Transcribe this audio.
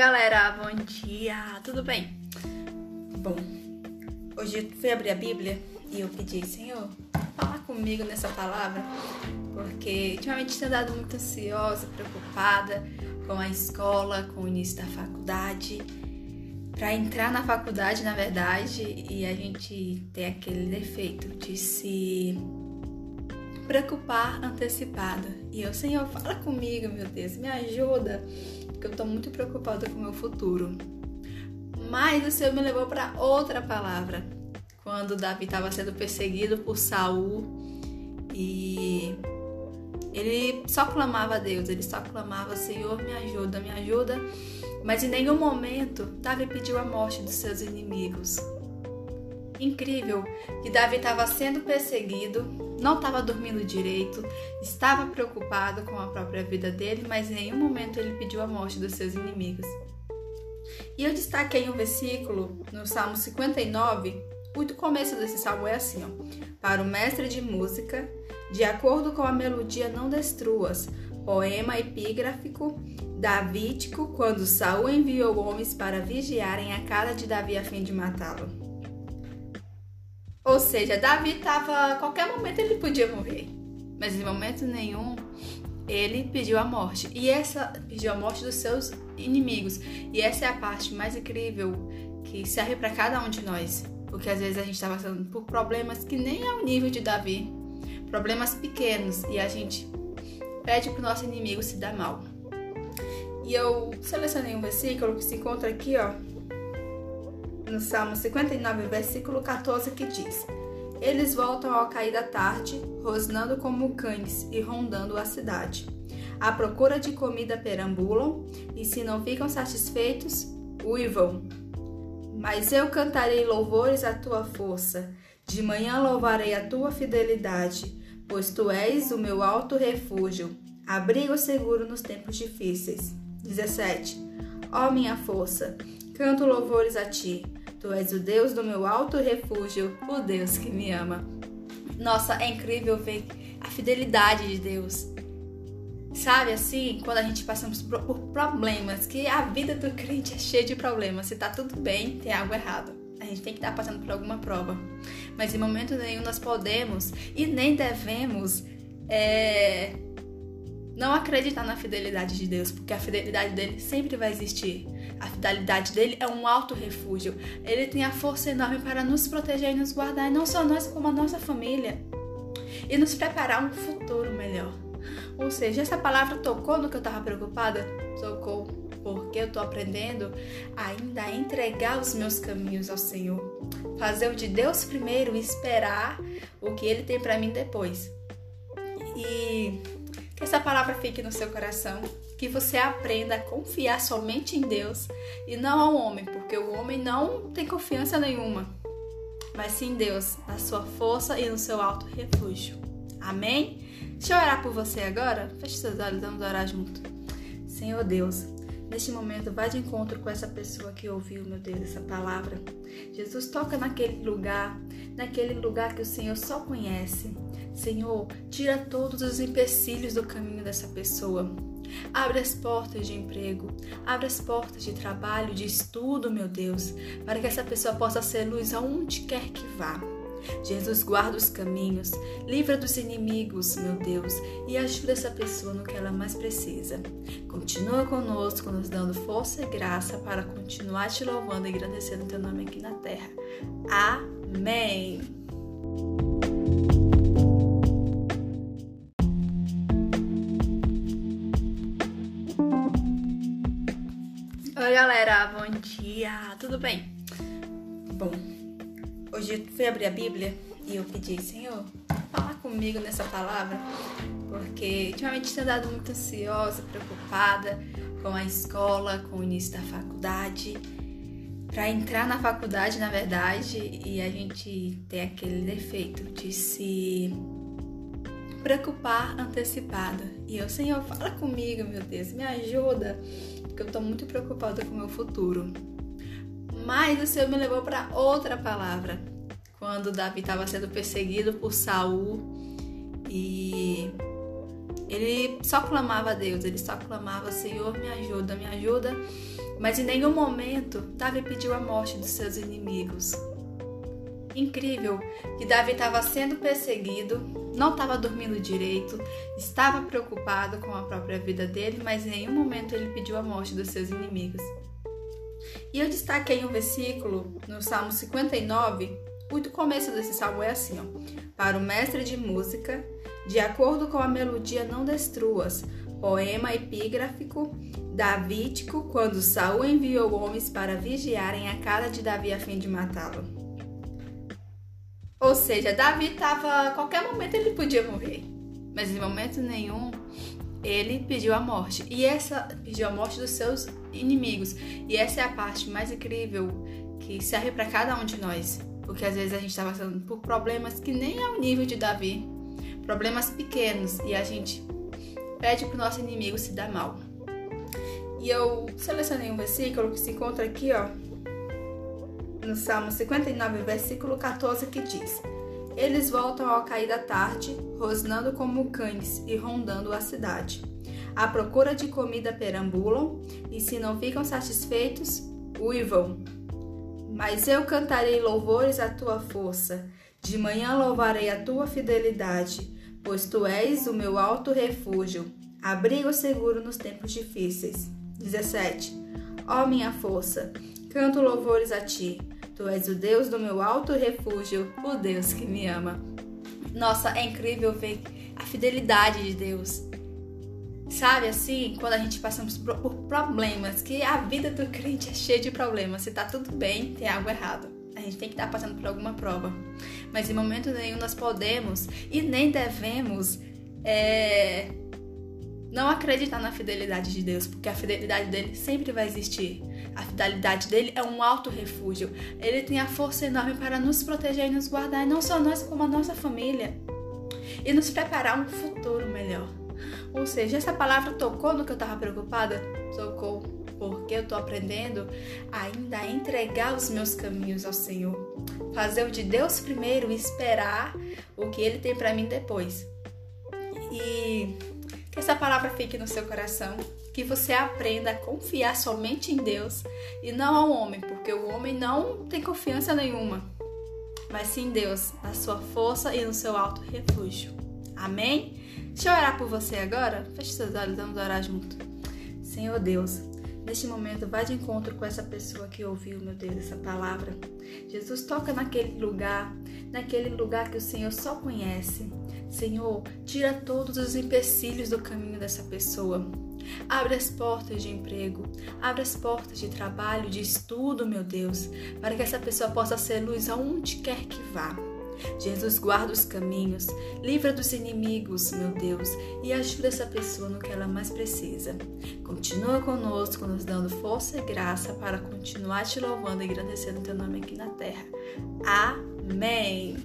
Galera, bom dia, tudo bem? Bom, hoje eu fui abrir a Bíblia e eu pedi, Senhor, fala comigo nessa palavra, porque ultimamente tenho andado muito ansiosa, preocupada com a escola, com o início da faculdade. Para entrar na faculdade, na verdade, e a gente tem aquele defeito de se preocupar antecipada. E eu, Senhor, fala comigo, meu Deus, me ajuda, porque eu tô muito preocupada com o meu futuro. Mas o Senhor me levou para outra palavra. Quando Davi estava sendo perseguido por Saul e ele só clamava a Deus, ele só clamava, Senhor, me ajuda, me ajuda. Mas em nenhum momento Davi pediu a morte dos seus inimigos. Incrível que Davi estava sendo perseguido, não estava dormindo direito, estava preocupado com a própria vida dele, mas em nenhum momento ele pediu a morte dos seus inimigos. E eu destaquei um versículo no Salmo 59, o começo desse salmo é assim, ó. Para o mestre de música, de acordo com a melodia não destruas, poema epígrafo davídico, quando Saul enviou homens para vigiarem a casa de Davi a fim de matá-lo. Ou seja, Davi estava. qualquer momento ele podia morrer, mas em momento nenhum ele pediu a morte. E essa pediu a morte dos seus inimigos. E essa é a parte mais incrível que serve para cada um de nós. Porque às vezes a gente está passando por problemas que nem é o nível de Davi, problemas pequenos, e a gente pede para o nosso inimigo se dar mal. E eu selecionei um versículo que se encontra aqui, ó, no Salmo 59, versículo 14, que diz: Eles voltam ao cair da tarde, rosnando como cães e rondando a cidade. À procura de comida perambulam, e se não ficam satisfeitos, uivam. Mas eu cantarei louvores à tua força, de manhã louvarei a tua fidelidade, pois tu és o meu alto refúgio, abrigo seguro nos tempos difíceis. 17. Ó minha força, canto louvores a ti Tu és o Deus do meu alto refúgio, o Deus que me ama. Nossa, é incrível ver a fidelidade de Deus. Sabe assim, quando a gente passa por problemas, que a vida do crente é cheia de problemas. Se tá tudo bem, tem algo errado. A gente tem que estar passando por alguma prova. Mas em momento nenhum nós podemos e nem devemos é, não acreditar na fidelidade de Deus, porque a fidelidade dele sempre vai existir. A fidelidade dele é um alto refúgio. Ele tem a força enorme para nos proteger e nos guardar, e não só nós, como a nossa família, e nos preparar um futuro melhor. Ou seja, essa palavra tocou no que eu estava preocupada? Tocou, porque eu estou aprendendo ainda a entregar os meus caminhos ao Senhor. Fazer o de Deus primeiro e esperar o que Ele tem para mim depois. E que essa palavra fique no seu coração que você aprenda a confiar somente em Deus e não ao homem, porque o homem não tem confiança nenhuma, mas sim em Deus, na sua força e no seu alto refúgio. Amém? Deixa eu orar por você agora. Feche seus olhos, vamos orar junto. Senhor Deus, neste momento, vá de encontro com essa pessoa que ouviu, meu Deus, essa palavra. Jesus, toca naquele lugar, naquele lugar que o Senhor só conhece. Senhor, tira todos os empecilhos do caminho dessa pessoa. Abre as portas de emprego, abre as portas de trabalho, de estudo, meu Deus, para que essa pessoa possa ser luz aonde quer que vá. Jesus guarda os caminhos, livra dos inimigos, meu Deus, e ajuda essa pessoa no que ela mais precisa. Continua conosco, nos dando força e graça para continuar te louvando e agradecendo o teu nome aqui na terra. Amém. Oi, galera, bom dia, tudo bem? Bom, hoje eu fui abrir a Bíblia e eu pedi, Senhor, fala comigo nessa palavra, porque ultimamente tenho andado muito ansiosa, preocupada com a escola, com o início da faculdade. Para entrar na faculdade, na verdade, e a gente tem aquele defeito de se preocupar antecipada. E eu, Senhor, fala comigo, meu Deus, me ajuda porque eu tô muito preocupada com o meu futuro. Mas o Senhor me levou para outra palavra. Quando Davi estava sendo perseguido por Saul e Ele só clamava a Deus, ele só clamava: Senhor, me ajuda, me ajuda. Mas em nenhum momento Davi pediu a morte dos seus inimigos. Incrível que Davi estava sendo perseguido, não estava dormindo direito, estava preocupado com a própria vida dele, mas em nenhum momento ele pediu a morte dos seus inimigos. E eu destaquei um versículo no Salmo 59. O começo desse salmo é assim: ó, Para o mestre de música, de acordo com a melodia, não destruas. Poema epígrafo davídico, quando Saul enviou homens para vigiarem a casa de Davi a fim de matá-lo. Ou seja, Davi estava. A qualquer momento ele podia morrer. Mas em momento nenhum ele pediu a morte. E essa pediu a morte dos seus inimigos. E essa é a parte mais incrível que serve para cada um de nós. Porque às vezes a gente está passando por problemas que nem é o nível de Davi. Problemas pequenos. E a gente pede para o nosso inimigo se dar mal. E eu selecionei um versículo que se encontra aqui, ó, no Salmo 59, versículo 14, que diz: eles voltam ao cair da tarde, rosnando como cães e rondando a cidade. À procura de comida perambulam, e se não ficam satisfeitos, uivam. Mas eu cantarei louvores à tua força, de manhã louvarei a tua fidelidade, pois tu és o meu alto refúgio, abrigo seguro nos tempos difíceis. 17. Ó minha força, canto louvores a ti Tu és o Deus do meu alto refúgio, o Deus que me ama. Nossa, é incrível ver a fidelidade de Deus. Sabe assim, quando a gente passamos por problemas, que a vida do crente é cheia de problemas. Se tá tudo bem, tem algo errado. A gente tem que estar tá passando por alguma prova. Mas em momento nenhum nós podemos e nem devemos é, não acreditar na fidelidade de Deus, porque a fidelidade dele sempre vai existir. A fidelidade dele é um alto refúgio. Ele tem a força enorme para nos proteger e nos guardar, e não só nós, como a nossa família, e nos preparar um futuro melhor. Ou seja, essa palavra tocou no que eu estava preocupada? Tocou, porque eu estou aprendendo ainda a entregar os meus caminhos ao Senhor. Fazer o de Deus primeiro e esperar o que Ele tem para mim depois. E que essa palavra fique no seu coração, que você aprenda a confiar somente em Deus e não ao homem, porque o homem não tem confiança nenhuma, mas sim em Deus, na sua força e no seu alto refúgio. Amém? Deixa eu orar por você agora. Feche seus olhos, vamos orar junto. Senhor Deus, Neste momento, vá de encontro com essa pessoa que ouviu, meu Deus, essa palavra. Jesus, toca naquele lugar, naquele lugar que o Senhor só conhece. Senhor, tira todos os empecilhos do caminho dessa pessoa. Abre as portas de emprego, abre as portas de trabalho, de estudo, meu Deus, para que essa pessoa possa ser luz aonde quer que vá. Jesus guarda os caminhos, livra dos inimigos, meu Deus, e ajuda essa pessoa no que ela mais precisa. Continua conosco, nos dando força e graça para continuar te louvando e agradecendo teu nome aqui na terra. Amém. May.